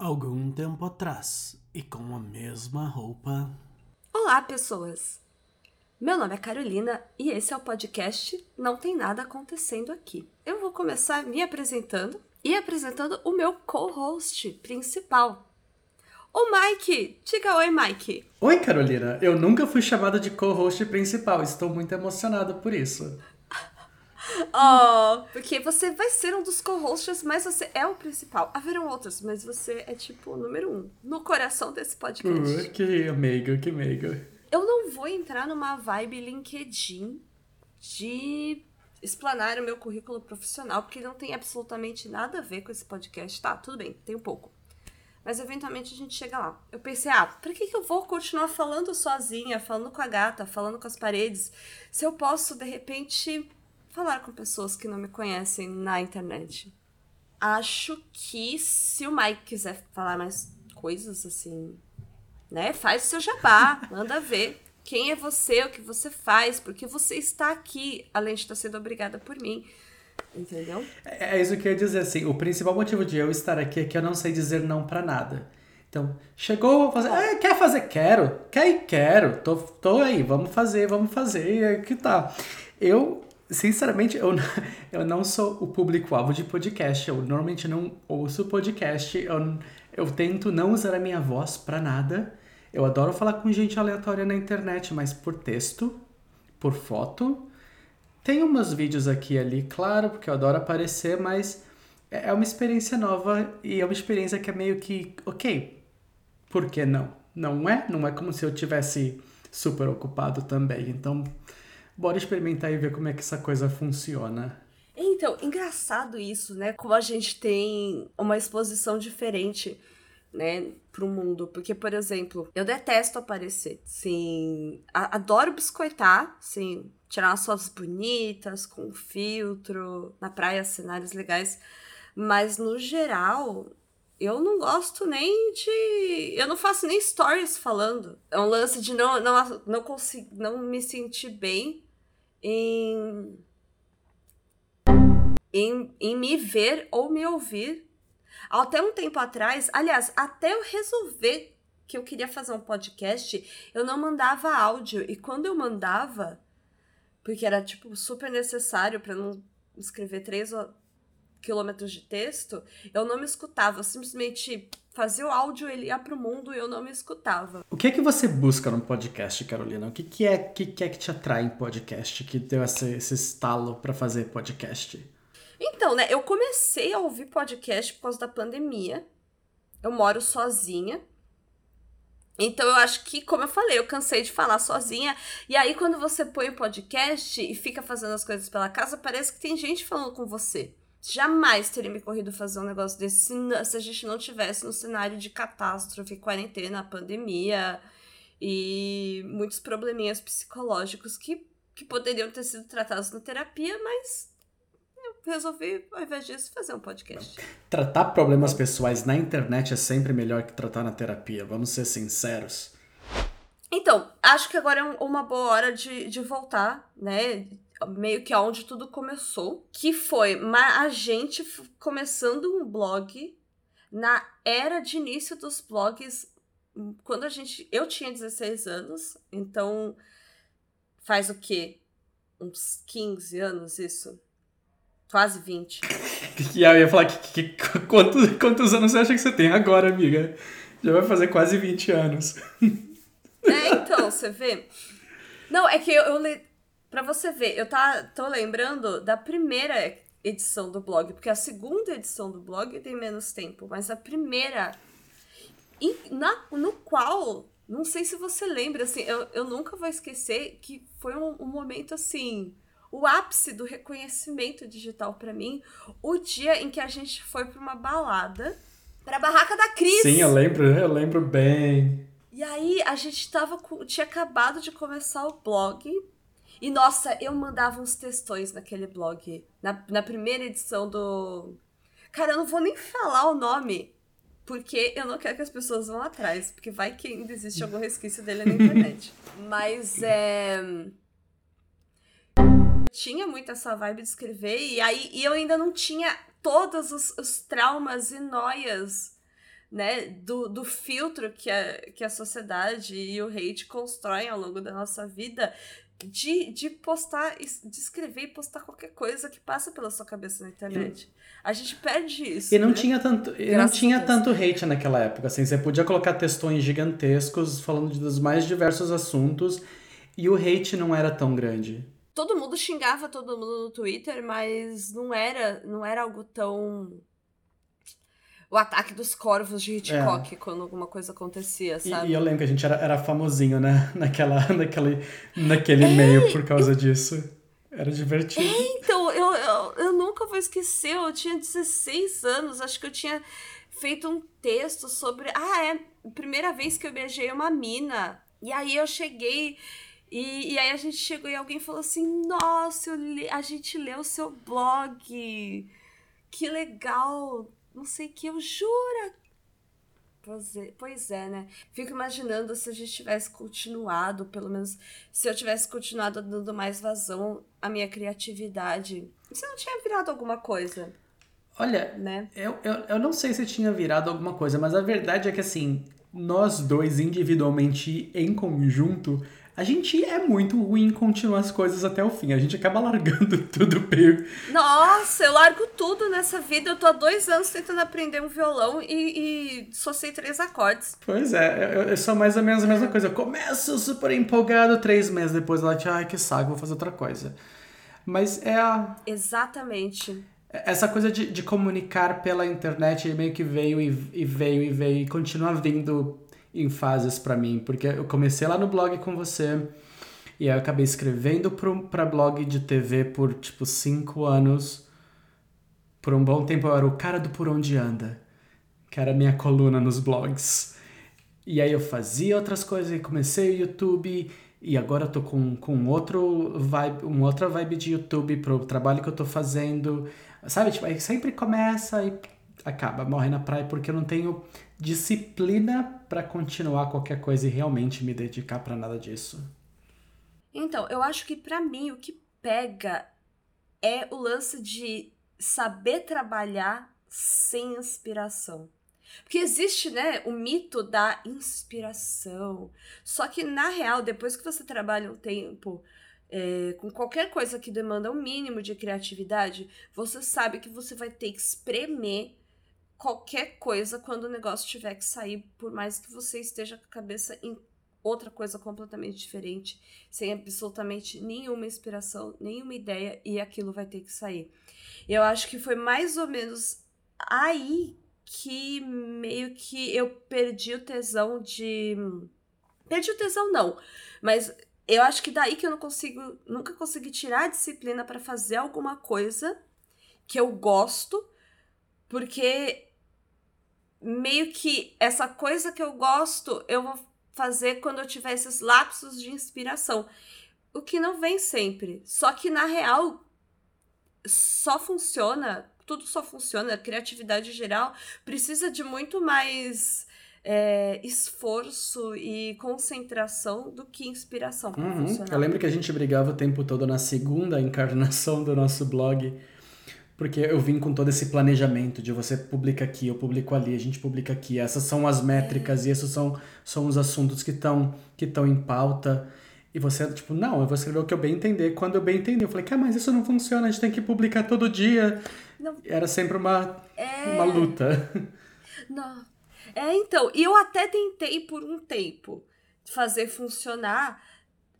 Algum tempo atrás, e com a mesma roupa. Olá, pessoas! Meu nome é Carolina e esse é o podcast Não Tem Nada Acontecendo Aqui. Eu vou começar me apresentando e apresentando o meu co-host principal. O Mike! Diga oi, Mike! Oi, Carolina! Eu nunca fui chamada de co-host principal, estou muito emocionado por isso. Oh, porque você vai ser um dos co-hosts, mas você é o principal. Haverão outros, mas você é tipo o número um no coração desse podcast. Uh, que amigo, que amigo. Eu não vou entrar numa vibe LinkedIn de explanar o meu currículo profissional, porque não tem absolutamente nada a ver com esse podcast. Tá, tudo bem, tem um pouco. Mas eventualmente a gente chega lá. Eu pensei, ah, pra que, que eu vou continuar falando sozinha, falando com a gata, falando com as paredes, se eu posso, de repente, falar com pessoas que não me conhecem na internet? Acho que se o Mike quiser falar mais coisas assim, né? Faz o seu jabá, manda ver. Quem é você, o que você faz, porque você está aqui, além de estar sendo obrigada por mim. Entendeu? É, é isso que eu ia dizer, assim, o principal motivo de eu estar aqui é que eu não sei dizer não para nada. Então, chegou a fazer, ah, quer fazer? Quero, quer e quero, tô, tô aí, vamos fazer, vamos fazer, e que tá. Eu, sinceramente, eu, eu não sou o público-alvo de podcast, eu normalmente não ouço podcast, eu, eu tento não usar a minha voz para nada, eu adoro falar com gente aleatória na internet, mas por texto, por foto, tem uns vídeos aqui e ali, claro, porque eu adoro aparecer, mas é, é uma experiência nova e é uma experiência que é meio que, ok, por que não? Não é? Não é como se eu tivesse super ocupado também. Então, bora experimentar e ver como é que essa coisa funciona. Então, engraçado isso, né? Como a gente tem uma exposição diferente, né, pro mundo. Porque, por exemplo, eu detesto aparecer. Sim, adoro biscoitar, sim, tirar umas fotos bonitas, com filtro, na praia, cenários legais. Mas no geral, eu não gosto nem de. Eu não faço nem stories falando. É um lance de não, não, não, consigo, não me sentir bem em, em, em me ver ou me ouvir. Até um tempo atrás, aliás, até eu resolver que eu queria fazer um podcast, eu não mandava áudio. E quando eu mandava, porque era tipo super necessário para não escrever três quilômetros de texto, eu não me escutava, eu simplesmente fazia o áudio, ele ia pro mundo e eu não me escutava. O que é que você busca no podcast, Carolina? O que, que, é, que, que é que te atrai em podcast, que deu esse, esse estalo para fazer podcast? Então, né, eu comecei a ouvir podcast por causa da pandemia. Eu moro sozinha, então eu acho que, como eu falei, eu cansei de falar sozinha. E aí, quando você põe o podcast e fica fazendo as coisas pela casa, parece que tem gente falando com você. Jamais teria me corrido fazer um negócio desse se, se a gente não tivesse no cenário de catástrofe, quarentena, pandemia e muitos probleminhas psicológicos que, que poderiam ter sido tratados na terapia, mas resolvi, ao invés disso, fazer um podcast. Tratar problemas pessoais na internet é sempre melhor que tratar na terapia, vamos ser sinceros. Então, acho que agora é uma boa hora de, de voltar, né? Meio que aonde tudo começou, que foi a gente começando um blog na era de início dos blogs, quando a gente. Eu tinha 16 anos, então faz o quê? Uns 15 anos isso? Quase 20. E aí eu ia falar que, que, quantos, quantos anos você acha que você tem agora, amiga? Já vai fazer quase 20 anos. É, então, você vê. Não, é que eu, eu Pra você ver, eu tá, tô lembrando da primeira edição do blog, porque a segunda edição do blog tem menos tempo, mas a primeira. na, no qual, não sei se você lembra, assim, eu, eu nunca vou esquecer que foi um, um momento assim o ápice do reconhecimento digital para mim, o dia em que a gente foi para uma balada, para a barraca da Cris. Sim, eu lembro, eu lembro bem. E aí a gente tava tinha acabado de começar o blog. E nossa, eu mandava uns textões naquele blog, na, na primeira edição do Cara, eu não vou nem falar o nome, porque eu não quero que as pessoas vão atrás, porque vai que ainda existe algum resquício dele na internet. Mas é tinha muito essa vibe de escrever, e aí e eu ainda não tinha todos os, os traumas e noias né, do, do filtro que a, que a sociedade e o hate constroem ao longo da nossa vida de, de postar, de escrever e postar qualquer coisa que passa pela sua cabeça na internet. A gente perde isso. E não né? tinha tanto, e não tinha tanto hate naquela época, assim, você podia colocar textões gigantescos falando dos mais diversos assuntos e o hate não era tão grande. Todo mundo xingava todo mundo no Twitter, mas não era, não era algo tão o ataque dos corvos de Hitchcock é. quando alguma coisa acontecia, sabe? E, e, eu lembro que a gente era, era famosinho, né? Naquela, naquele, naquele é, meio por causa eu... disso. Era divertido. É, então, eu, eu, eu nunca vou esquecer, eu tinha 16 anos, acho que eu tinha feito um texto sobre. Ah, é primeira vez que eu beijei uma mina. E aí eu cheguei. E, e aí a gente chegou e alguém falou assim: Nossa, li, a gente leu o seu blog. Que legal não sei o que, eu jura. Pois é, pois é, né? Fico imaginando se a gente tivesse continuado, pelo menos se eu tivesse continuado dando mais vazão à minha criatividade. Se não tinha virado alguma coisa. Olha, né? eu, eu, eu não sei se tinha virado alguma coisa, mas a verdade é que assim, nós dois individualmente em conjunto a gente é muito ruim em continuar as coisas até o fim. A gente acaba largando tudo meio. Nossa, eu largo tudo nessa vida. Eu tô há dois anos tentando aprender um violão e, e só sei três acordes. Pois é, eu, eu sou mais ou menos a mesma coisa. Eu começo super empolgado, três meses depois ela ai que saco, vou fazer outra coisa. Mas é a. Exatamente. Essa coisa de, de comunicar pela internet meio que veio e, e veio e veio e continua vindo em fases para mim, porque eu comecei lá no blog com você e aí eu acabei escrevendo para blog de TV por tipo cinco anos. Por um bom tempo eu era o cara do Por Onde Anda, que era a minha coluna nos blogs. E aí eu fazia outras coisas e comecei o YouTube e agora eu tô com, com outro vibe, uma outra vibe de YouTube pro trabalho que eu tô fazendo. Sabe, tipo, aí sempre começa e acaba, morre na praia porque eu não tenho disciplina para continuar qualquer coisa e realmente me dedicar para nada disso? Então, eu acho que para mim o que pega é o lance de saber trabalhar sem inspiração. Porque existe, né, o mito da inspiração. Só que, na real, depois que você trabalha um tempo é, com qualquer coisa que demanda um mínimo de criatividade, você sabe que você vai ter que espremer qualquer coisa quando o negócio tiver que sair, por mais que você esteja com a cabeça em outra coisa completamente diferente, sem absolutamente nenhuma inspiração, nenhuma ideia, e aquilo vai ter que sair. Eu acho que foi mais ou menos aí que meio que eu perdi o tesão de. Perdi o tesão, não, mas eu acho que daí que eu não consigo, nunca consegui tirar a disciplina para fazer alguma coisa que eu gosto, porque meio que essa coisa que eu gosto, eu vou fazer quando eu tiver esses lapsos de inspiração. O que não vem sempre. Só que na real só funciona, tudo só funciona, a criatividade geral precisa de muito mais é, esforço e concentração do que inspiração. Uhum. Eu lembro que a gente brigava o tempo todo na segunda encarnação do nosso blog porque eu vim com todo esse planejamento de você publica aqui, eu publico ali, a gente publica aqui. Essas são as métricas e esses são, são os assuntos que estão que em pauta. E você, tipo, não, eu vou escrever o que eu bem entender. Quando eu bem entender, eu falei, cara, mas isso não funciona, a gente tem que publicar todo dia. Não. Era sempre uma, é... uma luta. Não. É, então, e eu até tentei por um tempo fazer funcionar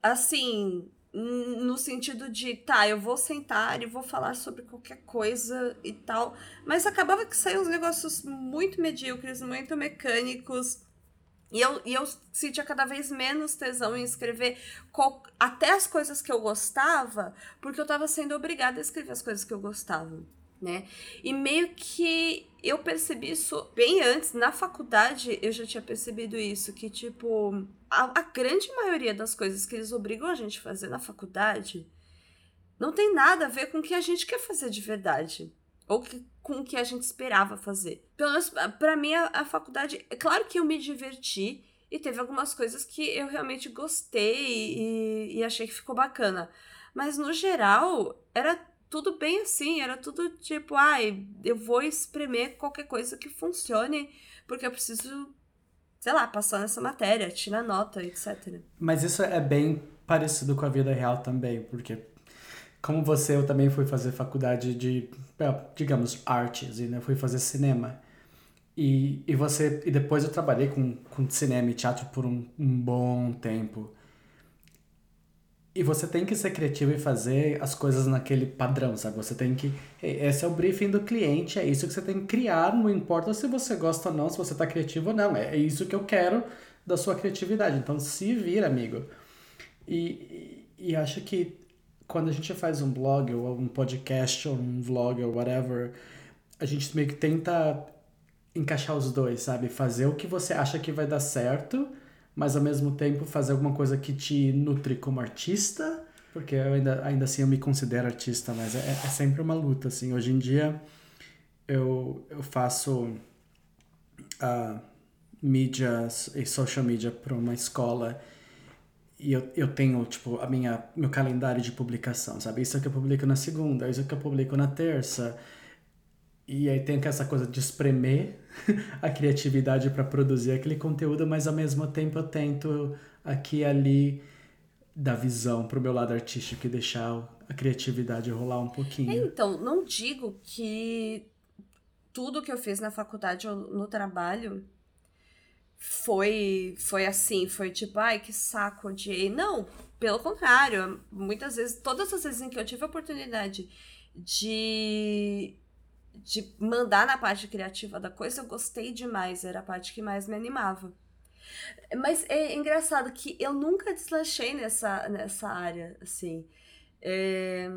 assim, no sentido de, tá, eu vou sentar e vou falar sobre qualquer coisa e tal, mas acabava que saíam uns negócios muito medíocres, muito mecânicos, e eu, e eu sentia cada vez menos tesão em escrever até as coisas que eu gostava, porque eu estava sendo obrigada a escrever as coisas que eu gostava né? E meio que eu percebi isso bem antes, na faculdade eu já tinha percebido isso, que tipo, a, a grande maioria das coisas que eles obrigam a gente a fazer na faculdade não tem nada a ver com o que a gente quer fazer de verdade. Ou que, com o que a gente esperava fazer. Pelo menos pra mim, a, a faculdade. É claro que eu me diverti e teve algumas coisas que eu realmente gostei e, e achei que ficou bacana. Mas no geral, era tudo bem assim, era tudo tipo, ai, eu vou espremer qualquer coisa que funcione, porque eu preciso, sei lá, passar nessa matéria, tirar nota, etc. Mas isso é bem parecido com a vida real também, porque como você, eu também fui fazer faculdade de, digamos, artes, e né, fui fazer cinema. E, e você e depois eu trabalhei com, com cinema e teatro por um, um bom tempo. E você tem que ser criativo e fazer as coisas naquele padrão, sabe? Você tem que. Esse é o briefing do cliente, é isso que você tem que criar, não importa se você gosta ou não, se você tá criativo ou não. É, isso que eu quero da sua criatividade. Então se vira, amigo. E, e acho que quando a gente faz um blog, ou um podcast, ou um vlog, ou whatever, a gente meio que tenta encaixar os dois, sabe? Fazer o que você acha que vai dar certo mas ao mesmo tempo fazer alguma coisa que te nutre como artista, porque ainda, ainda assim eu me considero artista, mas é, é sempre uma luta, assim. Hoje em dia eu, eu faço uh, mídias e social media para uma escola e eu, eu tenho, tipo, a minha, meu calendário de publicação, sabe? Isso é que eu publico na segunda, isso é que eu publico na terça, e aí tem essa coisa de espremer a criatividade para produzir aquele conteúdo, mas ao mesmo tempo eu tento aqui e ali dar visão pro meu lado artístico e deixar a criatividade rolar um pouquinho. É, então, não digo que tudo que eu fiz na faculdade ou no trabalho foi foi assim, foi tipo, ai, que saco, odiei. Não, pelo contrário, muitas vezes, todas as vezes em que eu tive a oportunidade de de mandar na parte criativa da coisa, eu gostei demais, era a parte que mais me animava. Mas é engraçado que eu nunca deslanchei nessa, nessa área, assim. É,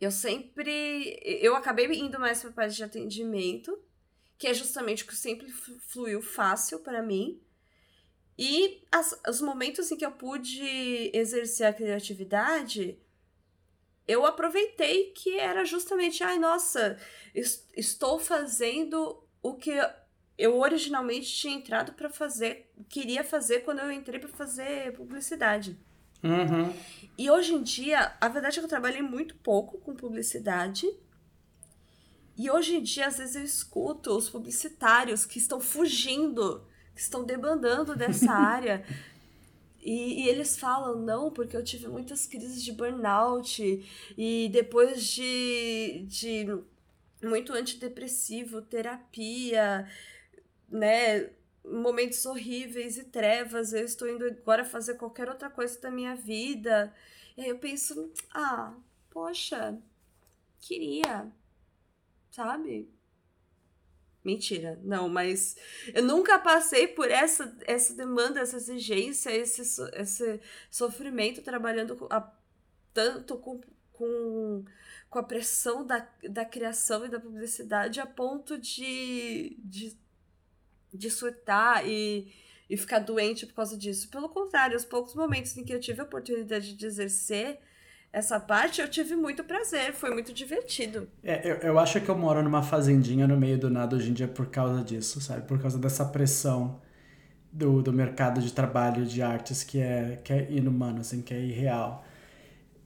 eu sempre. Eu acabei indo mais para a parte de atendimento, que é justamente o que sempre fluiu fácil para mim. E as, os momentos em que eu pude exercer a criatividade, eu aproveitei que era justamente, ai, nossa, estou fazendo o que eu originalmente tinha entrado para fazer, queria fazer quando eu entrei para fazer publicidade. Uhum. E hoje em dia, a verdade é que eu trabalhei muito pouco com publicidade. E hoje em dia, às vezes, eu escuto os publicitários que estão fugindo, que estão debandando dessa área. E, e, eles falam, não, porque eu tive muitas crises de burnout e depois de, de muito antidepressivo, terapia, né? Momentos horríveis e trevas, eu estou indo agora fazer qualquer outra coisa da minha vida. E aí eu penso, ah, poxa, queria, sabe? Mentira, não, mas eu nunca passei por essa, essa demanda, essa exigência, esse, esse sofrimento trabalhando a, tanto com, com, com a pressão da, da criação e da publicidade a ponto de, de, de surtar e, e ficar doente por causa disso. Pelo contrário, os poucos momentos em que eu tive a oportunidade de exercer essa parte eu tive muito prazer, foi muito divertido. É, eu, eu acho que eu moro numa fazendinha no meio do nada hoje em dia por causa disso, sabe? Por causa dessa pressão do, do mercado de trabalho de artes que é, que é inumano, assim, que é irreal.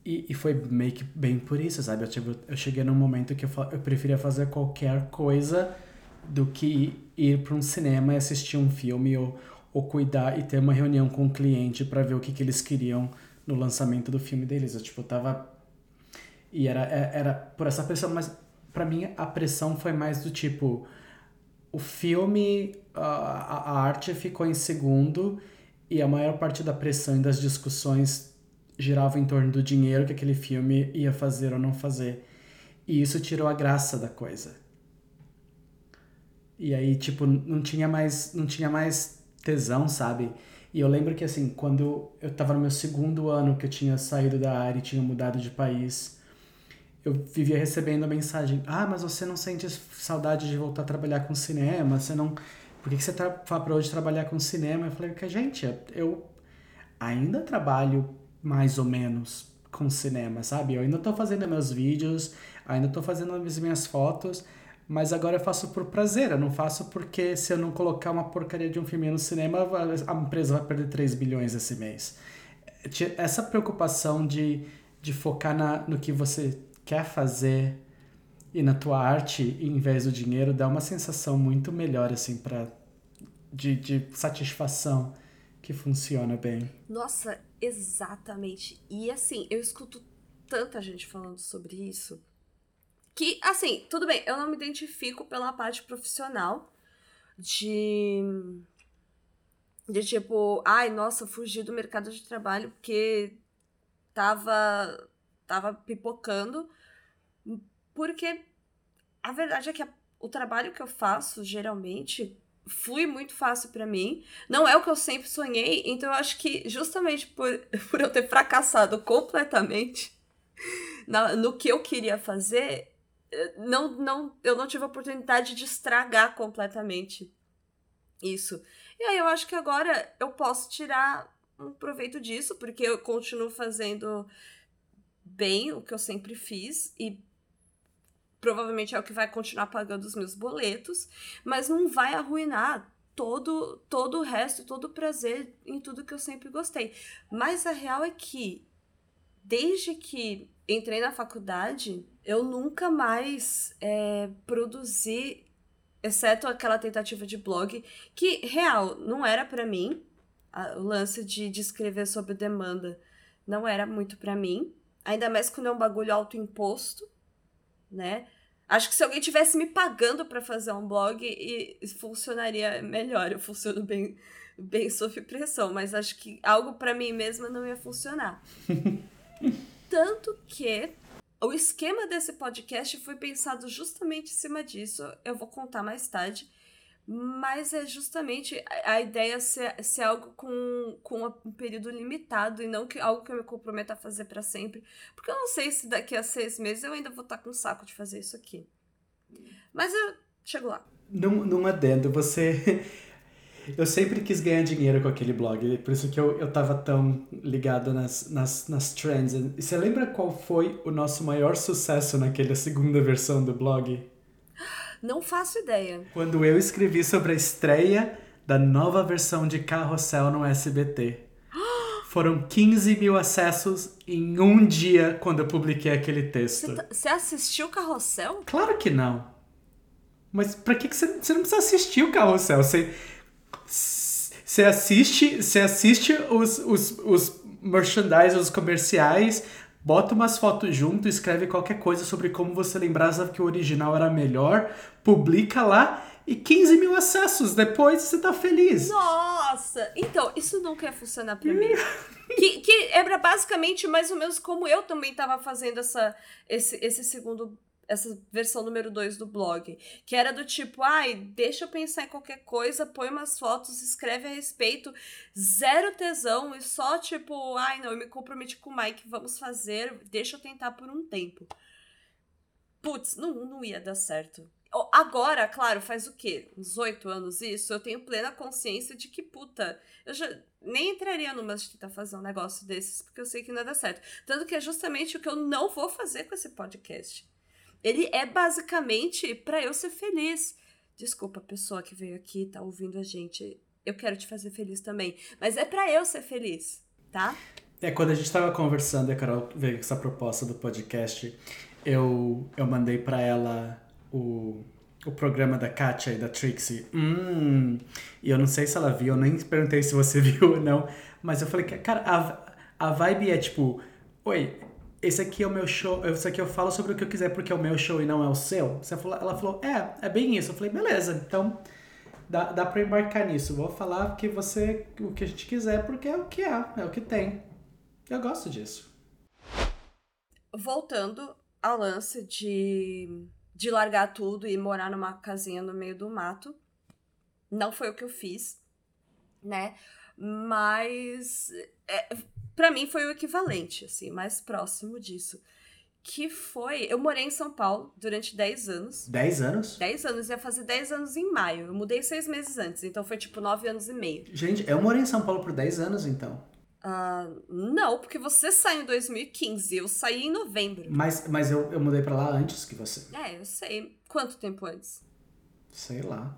E, e foi meio que bem por isso, sabe? Eu, tipo, eu cheguei num momento que eu, eu preferia fazer qualquer coisa do que ir para um cinema e assistir um filme ou, ou cuidar e ter uma reunião com o cliente para ver o que, que eles queriam no lançamento do filme deles. Eu, tipo, tava. E era, é, era por essa pressão, mas para mim a pressão foi mais do tipo. O filme, a, a arte ficou em segundo e a maior parte da pressão e das discussões girava em torno do dinheiro que aquele filme ia fazer ou não fazer. E isso tirou a graça da coisa. E aí, tipo, não tinha mais, não tinha mais tesão, sabe? E eu lembro que, assim, quando eu estava no meu segundo ano que eu tinha saído da área e tinha mudado de país, eu vivia recebendo a mensagem: Ah, mas você não sente saudade de voltar a trabalhar com cinema? Você não. Por que, que você para hoje trabalhar com cinema? Eu falei: que Gente, eu ainda trabalho mais ou menos com cinema, sabe? Eu ainda estou fazendo meus vídeos, ainda estou fazendo as minhas fotos mas agora eu faço por prazer, eu não faço porque se eu não colocar uma porcaria de um filme no cinema, a empresa vai perder 3 bilhões esse mês. Essa preocupação de, de focar na, no que você quer fazer e na tua arte, em vez do dinheiro, dá uma sensação muito melhor, assim, pra, de, de satisfação que funciona bem. Nossa, exatamente. E assim, eu escuto tanta gente falando sobre isso. Que, assim, tudo bem, eu não me identifico pela parte profissional de. De tipo, ai, nossa, fugi do mercado de trabalho porque tava, tava pipocando. Porque a verdade é que a, o trabalho que eu faço, geralmente, flui muito fácil para mim. Não é o que eu sempre sonhei, então eu acho que justamente por, por eu ter fracassado completamente na, no que eu queria fazer, não, não, eu não tive a oportunidade de estragar completamente isso. E aí eu acho que agora eu posso tirar um proveito disso, porque eu continuo fazendo bem o que eu sempre fiz e provavelmente é o que vai continuar pagando os meus boletos, mas não vai arruinar todo todo o resto, todo o prazer em tudo que eu sempre gostei. Mas a real é que desde que entrei na faculdade, eu nunca mais é, produzi, exceto aquela tentativa de blog, que real não era para mim. A, o lance de, de escrever sobre demanda não era muito para mim. Ainda mais quando é um bagulho autoimposto, né? Acho que se alguém tivesse me pagando para fazer um blog, e, funcionaria melhor. Eu funciono bem, bem sob pressão, mas acho que algo para mim mesma não ia funcionar. Tanto que o esquema desse podcast foi pensado justamente em cima disso. Eu vou contar mais tarde. Mas é justamente a ideia ser, ser algo com, com um período limitado e não que algo que eu me comprometa a fazer para sempre. Porque eu não sei se daqui a seis meses eu ainda vou estar tá com saco de fazer isso aqui. Mas eu chego lá. Num, num adendo, você. Eu sempre quis ganhar dinheiro com aquele blog, por isso que eu, eu tava tão ligado nas, nas, nas trends. E você lembra qual foi o nosso maior sucesso naquela segunda versão do blog? Não faço ideia. Quando eu escrevi sobre a estreia da nova versão de Carrossel no SBT. Foram 15 mil acessos em um dia quando eu publiquei aquele texto. Você tá, assistiu o Carrossel? Claro que não. Mas pra que, que você, você não precisa assistir o Carrossel? Você, você assiste, você assiste os, os, os merchandise, os comerciais, bota umas fotos junto, escreve qualquer coisa sobre como você lembrava que o original era melhor, publica lá e 15 mil acessos. Depois você tá feliz. Nossa! Então, isso não quer funcionar pra mim. que, que era basicamente mais ou menos como eu também tava fazendo essa, esse, esse segundo essa versão número 2 do blog, que era do tipo, ai, deixa eu pensar em qualquer coisa, põe umas fotos, escreve a respeito, zero tesão e só tipo, ai, não, eu me comprometi com o Mike, vamos fazer, deixa eu tentar por um tempo. Putz, não, não ia dar certo. Agora, claro, faz o quê? Uns oito anos isso, eu tenho plena consciência de que, puta, eu já nem entraria numa de tentar fazer um negócio desses, porque eu sei que não ia dar certo. Tanto que é justamente o que eu não vou fazer com esse podcast ele é basicamente para eu ser feliz. Desculpa, pessoa que veio aqui tá ouvindo a gente. Eu quero te fazer feliz também. Mas é para eu ser feliz, tá? É, quando a gente tava conversando e a Carol veio com essa proposta do podcast, eu, eu mandei para ela o, o programa da Katia e da Trixie. Hum, e eu não sei se ela viu, eu nem perguntei se você viu ou não, mas eu falei, cara, a, a vibe é tipo, oi, esse aqui é o meu show, esse aqui eu falo sobre o que eu quiser porque é o meu show e não é o seu. Ela falou, é, é bem isso. Eu falei, beleza, então dá, dá pra embarcar nisso. Vou falar que você, o que a gente quiser porque é o que é, é o que tem. Eu gosto disso. Voltando ao lance de, de largar tudo e morar numa casinha no meio do mato. Não foi o que eu fiz, né? Mas é, para mim foi o equivalente, assim, mais próximo disso. Que foi. Eu morei em São Paulo durante 10 anos. 10 anos? 10 anos, ia fazer 10 anos em maio. Eu mudei seis meses antes, então foi tipo 9 anos e meio. Gente, eu morei em São Paulo por 10 anos então. Uh, não, porque você saiu em 2015, eu saí em novembro. Mas, mas eu, eu mudei para lá antes que você. É, eu sei. Quanto tempo antes? Sei lá.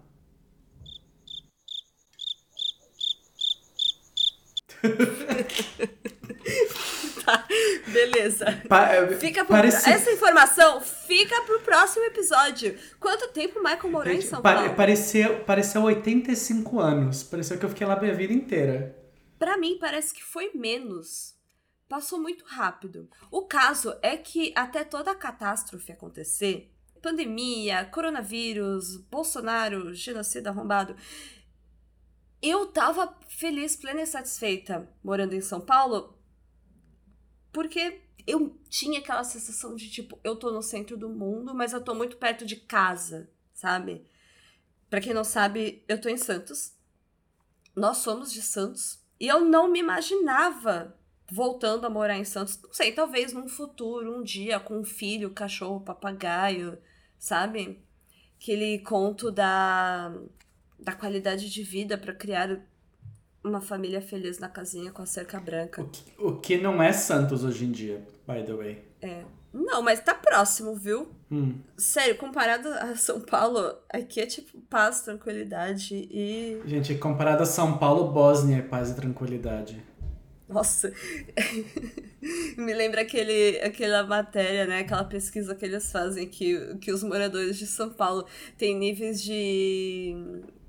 tá, beleza. Pa- é, Fica pro... parecia- Essa informação fica pro próximo episódio. Quanto tempo o Michael morou em São Pa- Paulo? parecia, parecia 85 anos. Pareceu que eu fiquei lá minha vida inteira. Pra mim, parece que foi menos. Passou muito rápido. O caso é que até toda a catástrofe acontecer pandemia, coronavírus, Bolsonaro, genocida arrombado eu tava feliz, plena e satisfeita morando em São Paulo porque eu tinha aquela sensação de tipo, eu tô no centro do mundo, mas eu tô muito perto de casa, sabe? Pra quem não sabe, eu tô em Santos. Nós somos de Santos. E eu não me imaginava voltando a morar em Santos. Não sei, talvez num futuro, um dia, com um filho, cachorro, papagaio, sabe? Aquele conto da, da qualidade de vida pra criar uma família feliz na casinha com a cerca branca. O que, o que não é Santos hoje em dia, by the way. É. Não, mas tá próximo, viu? Hum. Sério, comparado a São Paulo, aqui é tipo paz, tranquilidade e. Gente, comparado a São Paulo, Bósnia é paz e tranquilidade. Nossa! Me lembra aquele, aquela matéria, né? Aquela pesquisa que eles fazem que, que os moradores de São Paulo têm níveis de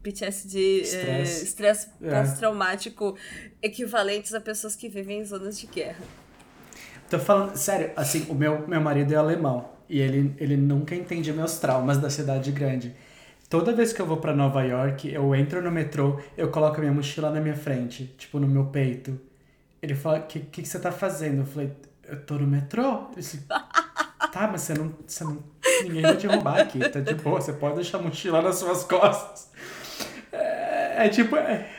PTSD, eh, Estresse. É. pós-traumático equivalentes a pessoas que vivem em zonas de guerra. Tô falando, sério, assim, o meu, meu marido é alemão e ele, ele nunca entende meus traumas da cidade grande. Toda vez que eu vou pra Nova York, eu entro no metrô, eu coloco a minha mochila na minha frente, tipo no meu peito. Ele fala: O que, que, você tá fazendo? Eu falei: Eu tô no metrô. Disse: Tá, mas você não, você não. Ninguém vai te roubar aqui, tá de boa, você pode deixar a mochila nas suas costas. É, é tipo. É,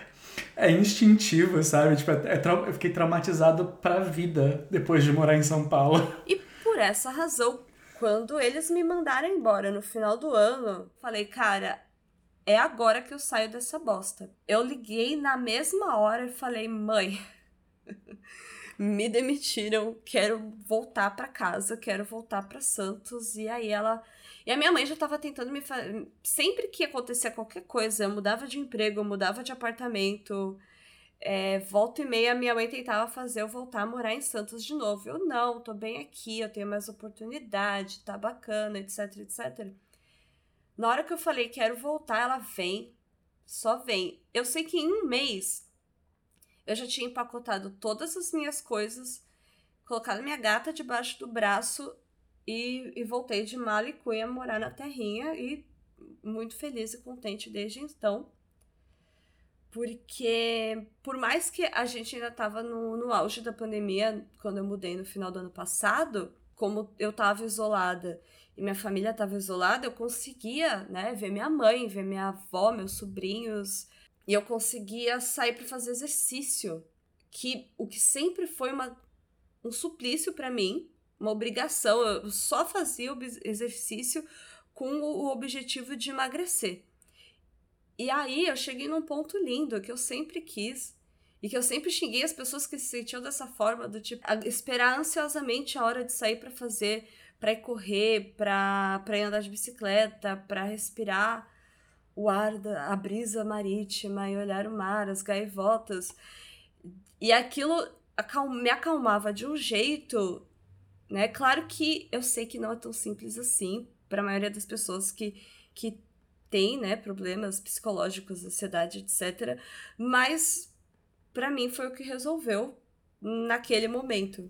é instintivo, sabe? Tipo, é, é eu fiquei traumatizado pra vida depois de morar em São Paulo. E por essa razão, quando eles me mandaram embora no final do ano, falei, cara, é agora que eu saio dessa bosta. Eu liguei na mesma hora e falei, mãe, me demitiram, quero voltar pra casa, quero voltar pra Santos. E aí ela. E a minha mãe já tava tentando me fazer. Sempre que acontecia qualquer coisa, eu mudava de emprego, eu mudava de apartamento. É, volta e meia, minha mãe tentava fazer eu voltar a morar em Santos de novo. Eu não, tô bem aqui, eu tenho mais oportunidade, tá bacana, etc, etc. Na hora que eu falei quero voltar, ela vem, só vem. Eu sei que em um mês eu já tinha empacotado todas as minhas coisas, colocado minha gata debaixo do braço e, e voltei de mala cunha morar na terrinha e muito feliz e contente desde então. Porque, por mais que a gente ainda tava no, no auge da pandemia, quando eu mudei no final do ano passado, como eu tava isolada e minha família tava isolada, eu conseguia, né, ver minha mãe, ver minha avó, meus sobrinhos, e eu conseguia sair para fazer exercício, que o que sempre foi uma, um suplício para mim, uma obrigação, eu só fazia o exercício com o objetivo de emagrecer. E aí eu cheguei num ponto lindo que eu sempre quis e que eu sempre xinguei as pessoas que se sentiam dessa forma, do tipo, esperar ansiosamente a hora de sair pra fazer, pra ir correr, pra ir andar de bicicleta, pra respirar o ar, da, a brisa marítima e olhar o mar, as gaivotas. E aquilo me acalmava de um jeito, né? Claro que eu sei que não é tão simples assim para a maioria das pessoas que, que tem, né, problemas psicológicos, ansiedade, etc. Mas para mim foi o que resolveu naquele momento.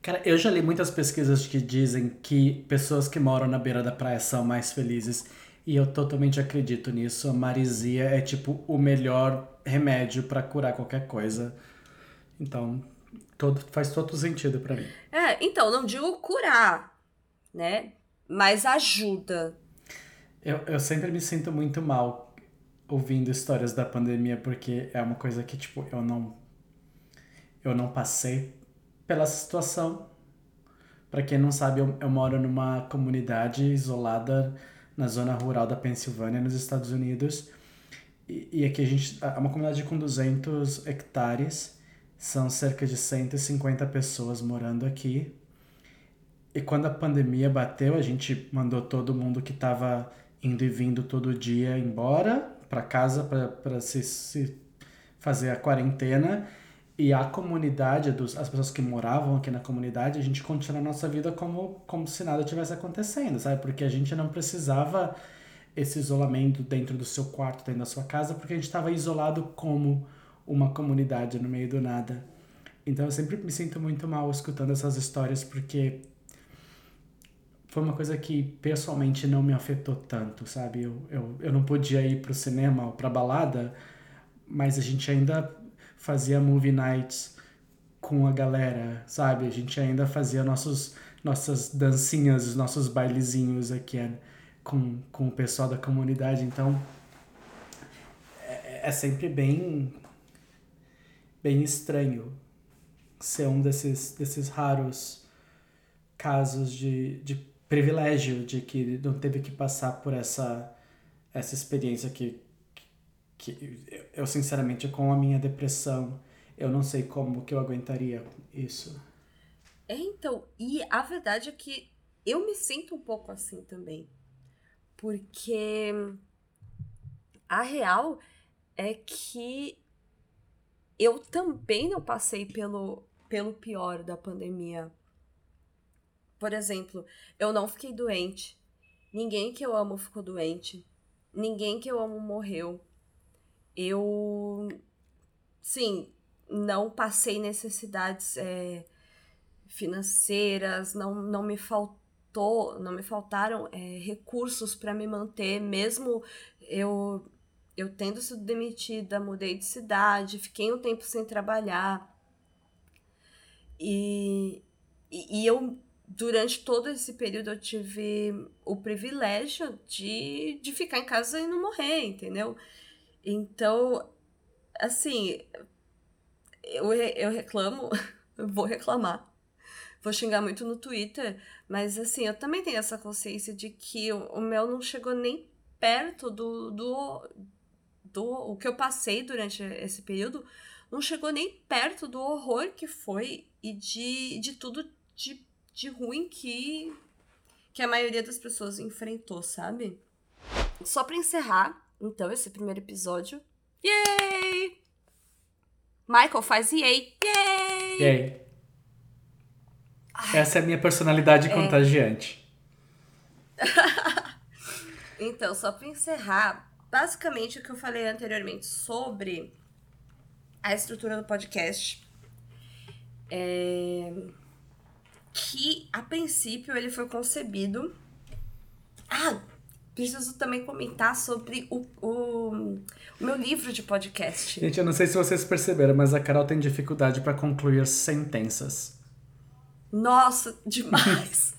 Cara, eu já li muitas pesquisas que dizem que pessoas que moram na beira da praia são mais felizes. E eu totalmente acredito nisso. A marisia é tipo o melhor remédio pra curar qualquer coisa. Então, todo, faz todo sentido pra mim. É, então, não digo curar, né? Mas ajuda. Eu, eu sempre me sinto muito mal ouvindo histórias da pandemia, porque é uma coisa que, tipo, eu não. Eu não passei pela situação. Pra quem não sabe, eu, eu moro numa comunidade isolada na zona rural da Pensilvânia, nos Estados Unidos. E, e aqui a gente. É uma comunidade com 200 hectares. São cerca de 150 pessoas morando aqui. E quando a pandemia bateu, a gente mandou todo mundo que estava indo e vindo todo dia embora para casa para se, se fazer a quarentena. E a comunidade, dos, as pessoas que moravam aqui na comunidade, a gente continua a nossa vida como, como se nada tivesse acontecendo, sabe? Porque a gente não precisava esse isolamento dentro do seu quarto, dentro da sua casa, porque a gente estava isolado como uma comunidade no meio do nada. Então eu sempre me sinto muito mal escutando essas histórias, porque foi uma coisa que pessoalmente não me afetou tanto, sabe? Eu, eu, eu não podia ir pro cinema ou pra balada, mas a gente ainda fazia movie nights com a galera, sabe? A gente ainda fazia nossos, nossas dancinhas, nossos bailezinhos aqui com, com o pessoal da comunidade. Então é, é sempre bem, bem estranho ser um desses, desses raros casos de, de privilégio de que não teve que passar por essa, essa experiência que, que eu, sinceramente, com a minha depressão, eu não sei como que eu aguentaria isso. É, então, e a verdade é que eu me sinto um pouco assim também. Porque a real é que eu também não passei pelo, pelo pior da pandemia por exemplo, eu não fiquei doente. Ninguém que eu amo ficou doente. Ninguém que eu amo morreu. Eu, sim, não passei necessidades é, financeiras, não, não me faltou, não me faltaram é, recursos para me manter, mesmo eu eu tendo sido demitida, mudei de cidade, fiquei um tempo sem trabalhar. E, e, e eu durante todo esse período eu tive o privilégio de, de ficar em casa e não morrer, entendeu? Então, assim, eu, eu reclamo, vou reclamar, vou xingar muito no Twitter, mas assim, eu também tenho essa consciência de que o, o meu não chegou nem perto do, do, o que eu passei durante esse período, não chegou nem perto do horror que foi e de, de tudo de de ruim que, que a maioria das pessoas enfrentou, sabe? Só para encerrar, então, esse primeiro episódio. Yay! Michael faz yay! Yay! Yay! Essa é a minha personalidade é... contagiante. então, só para encerrar, basicamente o que eu falei anteriormente sobre a estrutura do podcast. É que a princípio ele foi concebido. Ah, preciso também comentar sobre o, o, o, meu livro de podcast. Gente, eu não sei se vocês perceberam, mas a Carol tem dificuldade para concluir sentenças. Nossa, demais!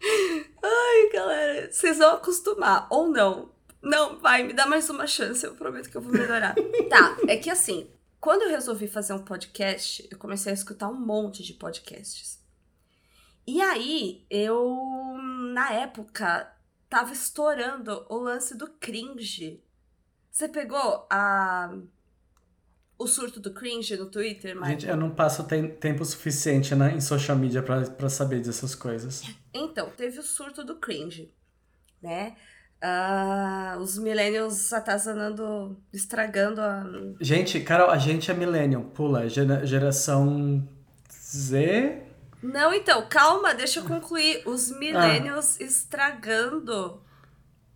Ai, galera, vocês vão acostumar, ou não. Não, vai, me dá mais uma chance, eu prometo que eu vou melhorar. tá, é que assim, quando eu resolvi fazer um podcast, eu comecei a escutar um monte de podcasts. E aí, eu, na época, tava estourando o lance do cringe. Você pegou a o surto do cringe no Twitter, Michael? Gente, eu não passo tem, tempo suficiente né, em social media para saber dessas coisas. Então, teve o surto do cringe, né? Uh, os millennials atazanando, estragando a... Gente, Carol, a gente é millennial, pula, geração Z... Não, então, calma, deixa eu concluir. Os millennials ah. estragando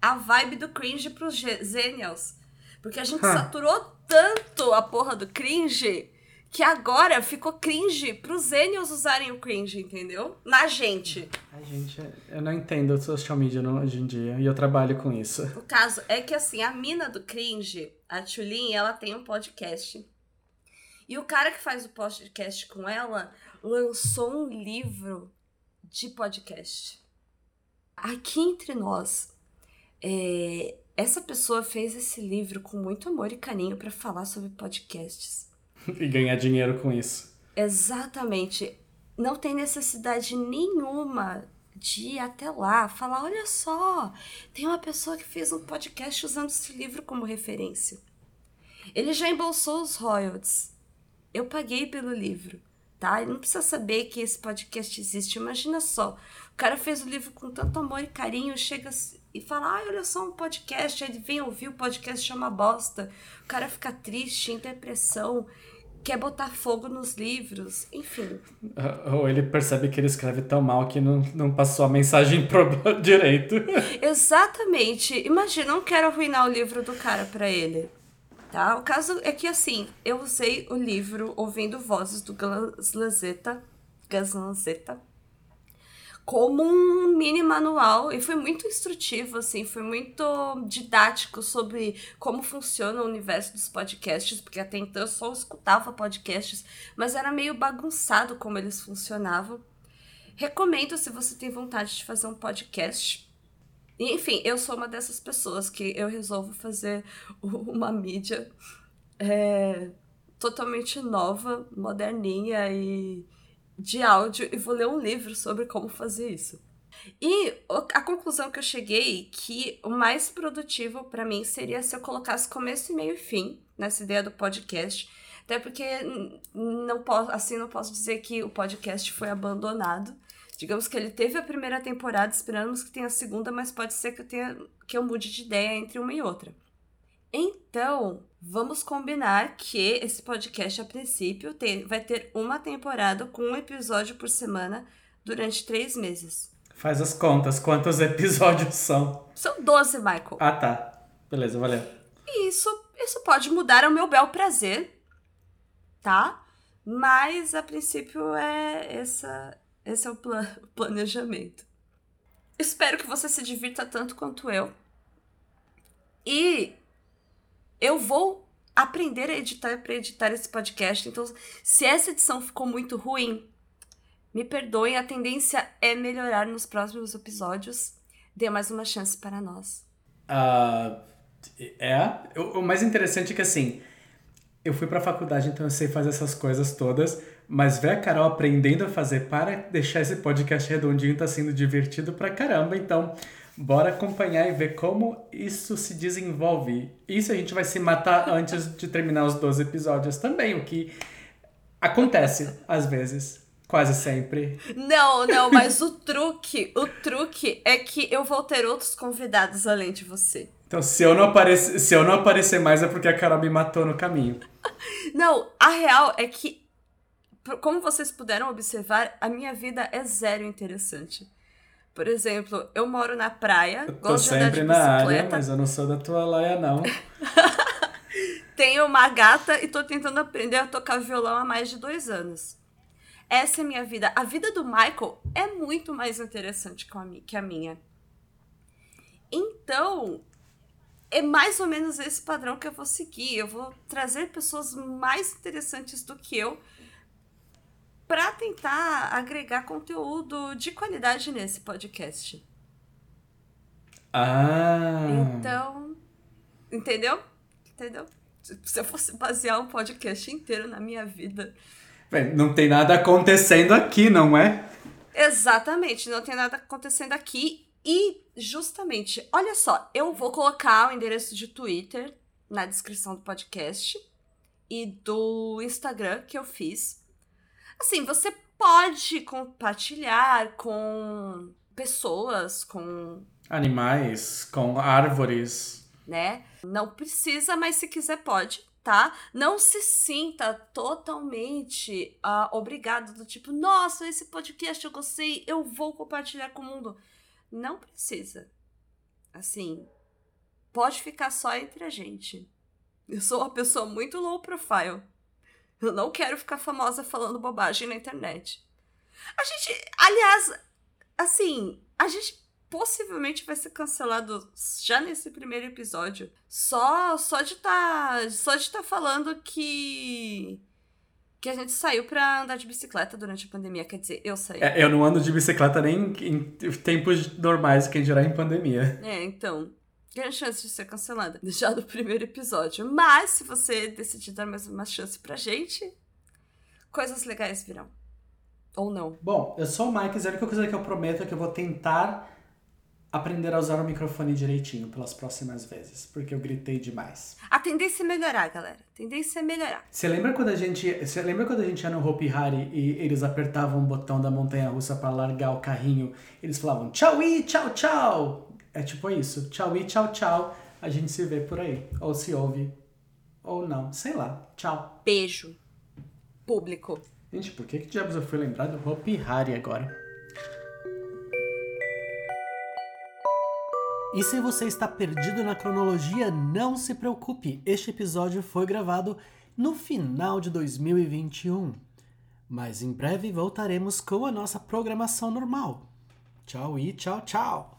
a vibe do cringe pros zenials. Porque a gente ah. saturou tanto a porra do cringe que agora ficou cringe pros zenials usarem o cringe, entendeu? Na gente. A gente, eu não entendo social media hoje em dia e eu trabalho com isso. O caso é que assim, a mina do cringe, a Tulin, ela tem um podcast. E o cara que faz o podcast com ela lançou um livro de podcast. Aqui entre nós, é, essa pessoa fez esse livro com muito amor e carinho para falar sobre podcasts. e ganhar dinheiro com isso. Exatamente. Não tem necessidade nenhuma de ir até lá, falar: olha só, tem uma pessoa que fez um podcast usando esse livro como referência. Ele já embolsou os royalties. Eu paguei pelo livro tá? Ele não precisa saber que esse podcast existe. Imagina só, o cara fez o livro com tanto amor e carinho, chega e fala, ah, olha só um podcast, aí ele vem ouvir o podcast chama bosta. O cara fica triste, em depressão. quer botar fogo nos livros, enfim. Ou ele percebe que ele escreve tão mal que não, não passou a mensagem pro direito. Exatamente. Imagina, não quero arruinar o livro do cara pra ele. Tá? O caso é que assim, eu usei o livro ouvindo vozes do Gus Lanzetta como um mini manual e foi muito instrutivo, assim, foi muito didático sobre como funciona o universo dos podcasts, porque até então eu só escutava podcasts, mas era meio bagunçado como eles funcionavam. Recomendo se você tem vontade de fazer um podcast. Enfim, eu sou uma dessas pessoas que eu resolvo fazer uma mídia é, totalmente nova, moderninha e de áudio e vou ler um livro sobre como fazer isso. E a conclusão que eu cheguei que o mais produtivo para mim seria se eu colocasse começo, meio e fim nessa ideia do podcast. Até porque não posso, assim não posso dizer que o podcast foi abandonado. Digamos que ele teve a primeira temporada, esperamos que tenha a segunda, mas pode ser que eu tenha que eu mude de ideia entre uma e outra. Então, vamos combinar que esse podcast, a princípio, tem, vai ter uma temporada com um episódio por semana durante três meses. Faz as contas, quantos episódios são? São 12, Michael. Ah, tá. Beleza, valeu. E isso, isso pode mudar ao meu bel prazer, tá? Mas, a princípio, é essa, esse é o planejamento. Espero que você se divirta tanto quanto eu. E eu vou aprender a editar para editar esse podcast. Então, se essa edição ficou muito ruim, me perdoem, a tendência é melhorar nos próximos episódios. Dê mais uma chance para nós. Uh, é. O, o mais interessante é que assim, eu fui pra faculdade, então eu sei fazer essas coisas todas, mas ver a Carol aprendendo a fazer para deixar esse podcast redondinho tá sendo divertido pra caramba. Então, Bora acompanhar e ver como isso se desenvolve. Isso a gente vai se matar antes de terminar os 12 episódios também, o que acontece às vezes. Quase sempre. Não, não, mas o truque, o truque é que eu vou ter outros convidados além de você. Então, se eu não aparecer, se eu não aparecer mais é porque a Carol me matou no caminho. Não, a real é que como vocês puderam observar, a minha vida é zero interessante. Por exemplo, eu moro na praia, eu tô sempre na área, mas eu não sou da tua laia, não. Tenho uma gata e tô tentando aprender a tocar violão há mais de dois anos. Essa é a minha vida. A vida do Michael é muito mais interessante que a minha. Então, é mais ou menos esse padrão que eu vou seguir. Eu vou trazer pessoas mais interessantes do que eu para tentar agregar conteúdo de qualidade nesse podcast. Ah. Então, entendeu? Entendeu? Se eu fosse basear um podcast inteiro na minha vida. Bem, não tem nada acontecendo aqui, não é? Exatamente, não tem nada acontecendo aqui. E, justamente, olha só, eu vou colocar o endereço de Twitter na descrição do podcast e do Instagram que eu fiz Assim, você pode compartilhar com pessoas, com animais, com árvores, né? Não precisa, mas se quiser pode, tá? Não se sinta totalmente uh, obrigado do tipo, nossa, esse podcast eu gostei, eu vou compartilhar com o mundo. Não precisa. Assim, pode ficar só entre a gente. Eu sou uma pessoa muito low profile. Eu não quero ficar famosa falando bobagem na internet. A gente, aliás, assim, a gente possivelmente vai ser cancelado já nesse primeiro episódio. Só só de tá, só de estar tá falando que que a gente saiu para andar de bicicleta durante a pandemia, quer dizer, eu saí. É, eu não ando de bicicleta nem em tempos normais, quem dirá em pandemia. É, então, grande chance de ser cancelada já no primeiro episódio. Mas se você decidir dar mais uma chance pra gente, coisas legais virão. Ou não. Bom, eu sou o Mike, a única coisa que eu prometo é que eu vou tentar aprender a usar o microfone direitinho pelas próximas vezes, porque eu gritei demais. A tendência é melhorar, galera. A tendência é melhorar. Você lembra quando a gente, você lembra quando a gente ia no Hopi Hari e eles apertavam o botão da montanha russa para largar o carrinho? Eles falavam tchau e tchau tchau. É tipo isso. Tchau e tchau, tchau. A gente se vê por aí. Ou se ouve. Ou não. Sei lá. Tchau. Beijo. público. Gente, por que que diabos eu fui lembrar do Hopi Hari agora? E se você está perdido na cronologia, não se preocupe. Este episódio foi gravado no final de 2021. Mas em breve voltaremos com a nossa programação normal. Tchau e tchau, tchau!